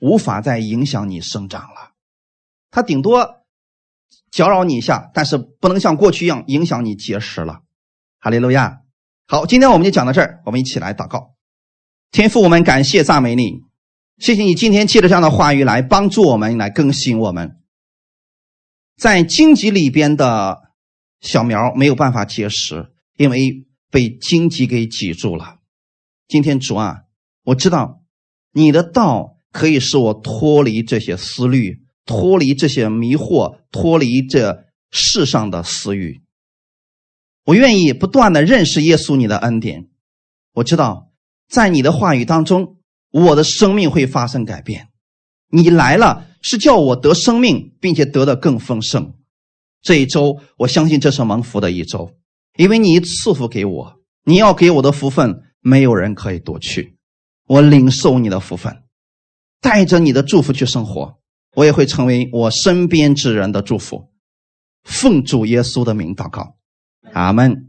无法再影响你生长了，它顶多。搅扰你一下，但是不能像过去一样影响你结识了。哈利路亚！好，今天我们就讲到这儿，我们一起来祷告。天父，我们感谢赞美你，谢谢你今天借着这样的话语来帮助我们，来更新我们。在荆棘里边的小苗没有办法结实，因为被荆棘给挤住了。今天主啊，我知道你的道可以使我脱离这些思虑。脱离这些迷惑，脱离这世上的私欲，我愿意不断的认识耶稣你的恩典。我知道，在你的话语当中，我的生命会发生改变。你来了，是叫我得生命，并且得的更丰盛。这一周，我相信这是蒙福的一周，因为你赐福给我，你要给我的福分，没有人可以夺去。我领受你的福分，带着你的祝福去生活。我也会成为我身边之人的祝福，奉主耶稣的名祷告，阿门。